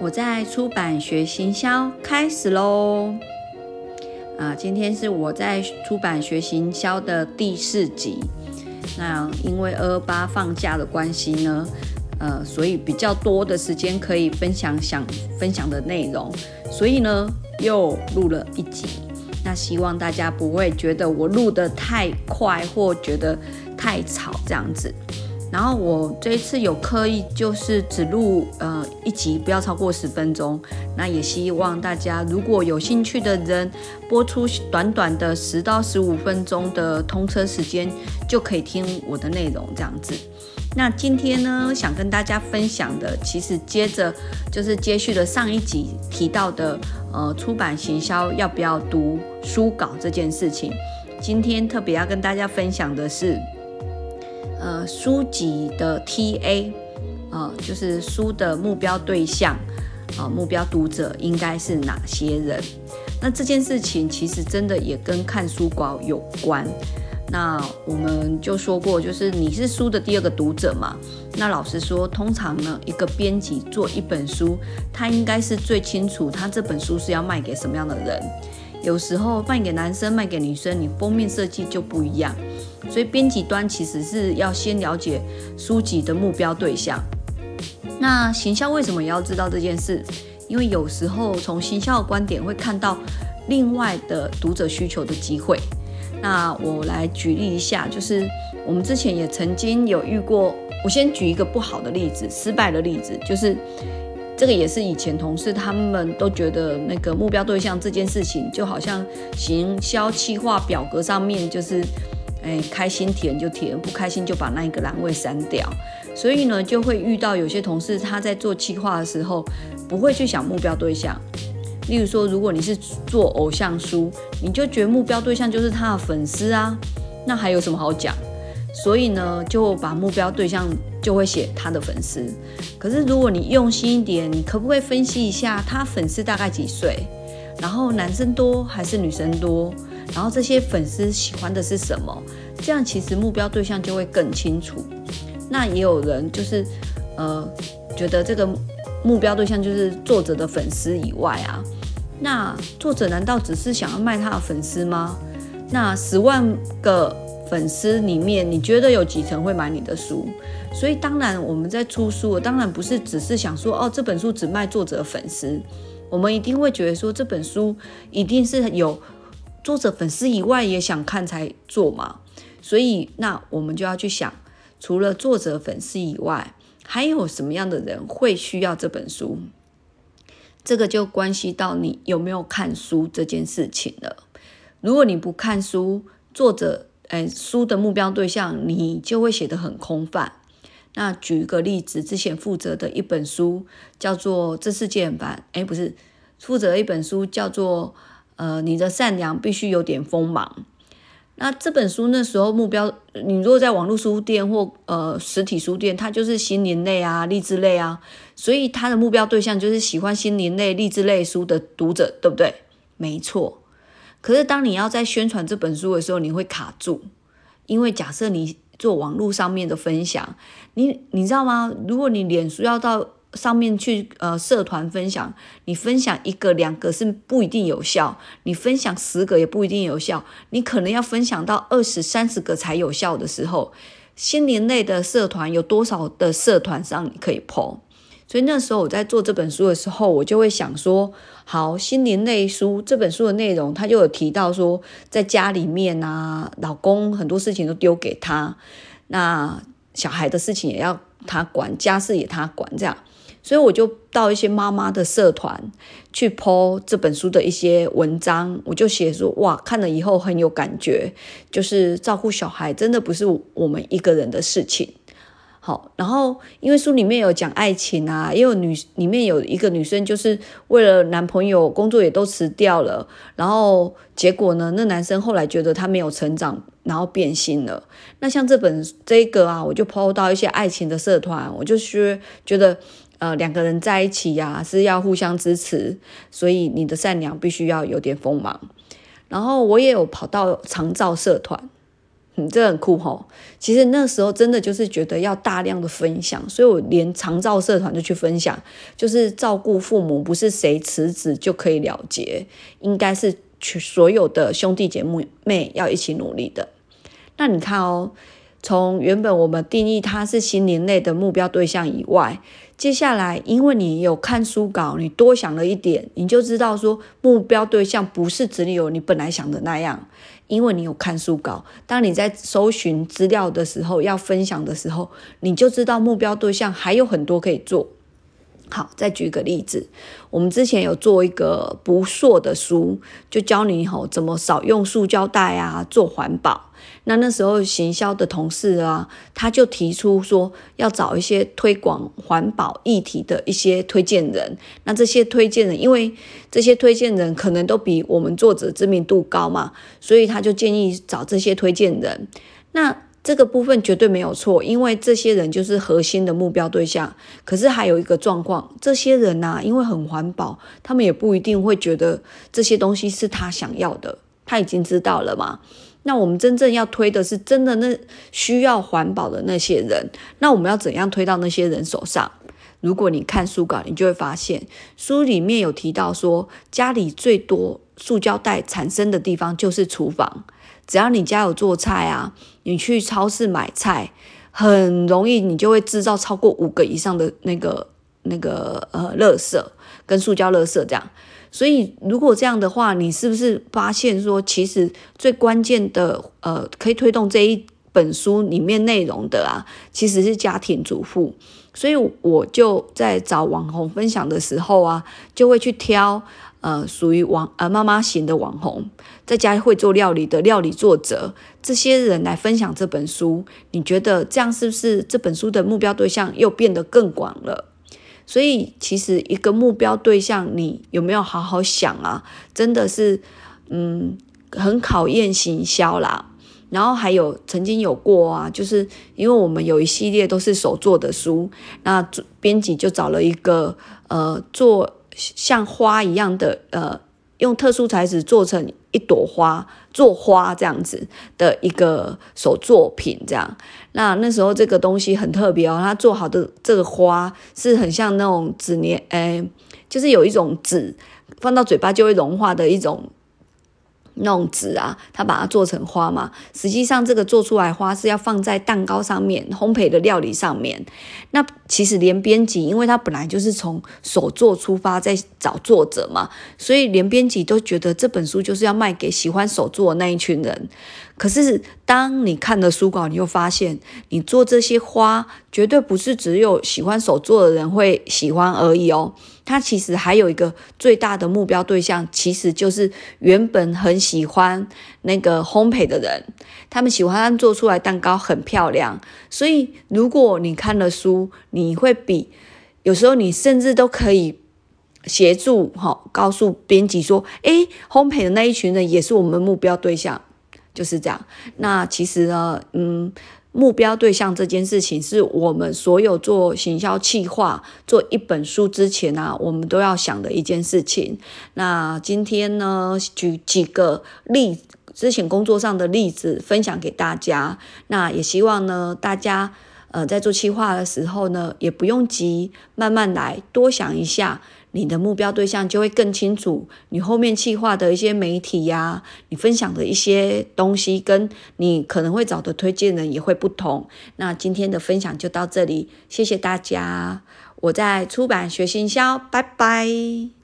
我在出版学行销开始喽！啊，今天是我在出版学行销的第四集。那因为二八放假的关系呢，呃，所以比较多的时间可以分享想分享的内容，所以呢又录了一集。那希望大家不会觉得我录得太快或觉得太吵这样子。然后我这一次有刻意就是只录呃一集，不要超过十分钟。那也希望大家如果有兴趣的人，播出短短的十到十五分钟的通车时间，就可以听我的内容这样子。那今天呢，想跟大家分享的，其实接着就是接续了上一集提到的，呃，出版行销要不要读书稿这件事情。今天特别要跟大家分享的是。呃，书籍的 TA，呃，就是书的目标对象，啊，目标读者应该是哪些人？那这件事情其实真的也跟看书稿有关。那我们就说过，就是你是书的第二个读者嘛。那老实说，通常呢，一个编辑做一本书，他应该是最清楚他这本书是要卖给什么样的人。有时候卖给男生、卖给女生，你封面设计就不一样。所以编辑端其实是要先了解书籍的目标对象。那行销为什么也要知道这件事？因为有时候从行销的观点会看到另外的读者需求的机会。那我来举例一下，就是我们之前也曾经有遇过。我先举一个不好的例子，失败的例子，就是这个也是以前同事他们都觉得那个目标对象这件事情，就好像行销企划表格上面就是。哎，开心填就填，不开心就把那一个栏位删掉。所以呢，就会遇到有些同事他在做企划的时候，不会去想目标对象。例如说，如果你是做偶像书，你就觉得目标对象就是他的粉丝啊，那还有什么好讲？所以呢，就把目标对象就会写他的粉丝。可是如果你用心一点，你可不可以分析一下他粉丝大概几岁？然后男生多还是女生多？然后这些粉丝喜欢的是什么？这样其实目标对象就会更清楚。那也有人就是，呃，觉得这个目标对象就是作者的粉丝以外啊，那作者难道只是想要卖他的粉丝吗？那十万个粉丝里面，你觉得有几成会买你的书？所以当然我们在出书，当然不是只是想说哦，这本书只卖作者粉丝，我们一定会觉得说这本书一定是有。作者粉丝以外也想看才做嘛，所以那我们就要去想，除了作者粉丝以外，还有什么样的人会需要这本书？这个就关系到你有没有看书这件事情了。如果你不看书，作者诶书的目标对象，你就会写得很空泛。那举一个例子，之前负责的一本书叫做《这世界很烦》，诶，不是，负责一本书叫做。呃，你的善良必须有点锋芒。那这本书那时候目标，你如果在网络书店或呃实体书店，它就是心灵类啊、励志类啊，所以它的目标对象就是喜欢心灵类、励志类书的读者，对不对？没错。可是当你要在宣传这本书的时候，你会卡住，因为假设你做网络上面的分享，你你知道吗？如果你脸书要到。上面去呃社团分享，你分享一个两个是不一定有效，你分享十个也不一定有效，你可能要分享到二十三十个才有效的时候，心灵类的社团有多少的社团上你可以 po？所以那时候我在做这本书的时候，我就会想说，好，心灵类书这本书的内容，他就有提到说，在家里面啊，老公很多事情都丢给他，那小孩的事情也要他管，家事也他管，这样。所以我就到一些妈妈的社团去剖这本书的一些文章，我就写说哇，看了以后很有感觉，就是照顾小孩真的不是我们一个人的事情。好，然后因为书里面有讲爱情啊，也有女里面有一个女生就是为了男朋友工作也都辞掉了，然后结果呢，那男生后来觉得他没有成长，然后变心了。那像这本这个啊，我就 po 到一些爱情的社团，我就是觉得。呃，两个人在一起呀，是要互相支持，所以你的善良必须要有点锋芒。然后我也有跑到长照社团，嗯，这很酷吼。其实那时候真的就是觉得要大量的分享，所以我连长照社团就去分享，就是照顾父母不是谁辞职就可以了结，应该是所有的兄弟姐妹要一起努力的。那你看哦，从原本我们定义它是心灵类的目标对象以外，接下来因为你有看书稿，你多想了一点，你就知道说目标对象不是只有你本来想的那样。因为你有看书稿，当你在搜寻资料的时候，要分享的时候，你就知道目标对象还有很多可以做。好，再举个例子，我们之前有做一个不塑的书，就教你吼怎么少用塑胶袋啊，做环保。那那时候行销的同事啊，他就提出说要找一些推广环保议题的一些推荐人。那这些推荐人，因为这些推荐人可能都比我们作者知名度高嘛，所以他就建议找这些推荐人。那这个部分绝对没有错，因为这些人就是核心的目标对象。可是还有一个状况，这些人呐，因为很环保，他们也不一定会觉得这些东西是他想要的。他已经知道了嘛？那我们真正要推的是真的那需要环保的那些人，那我们要怎样推到那些人手上？如果你看书稿，你就会发现书里面有提到说，家里最多塑胶袋产生的地方就是厨房。只要你家有做菜啊，你去超市买菜，很容易你就会制造超过五个以上的那个那个呃垃圾跟塑胶垃圾这样。所以，如果这样的话，你是不是发现说，其实最关键的，呃，可以推动这一本书里面内容的啊，其实是家庭主妇。所以，我就在找网红分享的时候啊，就会去挑，呃，属于网呃妈妈型的网红，在家会做料理的料理作者这些人来分享这本书。你觉得这样是不是这本书的目标对象又变得更广了？所以，其实一个目标对象，你有没有好好想啊？真的是，嗯，很考验行销啦。然后还有曾经有过啊，就是因为我们有一系列都是手做的书，那编辑就找了一个呃，做像花一样的呃。用特殊材质做成一朵花，做花这样子的一个手作品，这样。那那时候这个东西很特别哦，它做好的这个花是很像那种纸黏，哎，就是有一种纸放到嘴巴就会融化的一种。那种纸啊，它把它做成花嘛。实际上，这个做出来花是要放在蛋糕上面、烘焙的料理上面。那其实连编辑，因为他本来就是从手作出发，在找作者嘛，所以连编辑都觉得这本书就是要卖给喜欢手作的那一群人。可是，当你看了书稿，你又发现，你做这些花绝对不是只有喜欢手作的人会喜欢而已哦。它其实还有一个最大的目标对象，其实就是原本很喜欢那个烘焙的人，他们喜欢做出来蛋糕很漂亮。所以，如果你看了书，你你会比有时候你甚至都可以协助哈，告诉编辑说：“诶，烘焙的那一群人也是我们目标对象。”就是这样。那其实呢，嗯，目标对象这件事情是我们所有做行销企划、做一本书之前啊，我们都要想的一件事情。那今天呢，举几个例之前工作上的例子分享给大家。那也希望呢，大家呃在做企划的时候呢，也不用急，慢慢来，多想一下。你的目标对象就会更清楚，你后面企划的一些媒体呀，你分享的一些东西，跟你可能会找的推荐人也会不同。那今天的分享就到这里，谢谢大家，我在出版学行销，拜拜。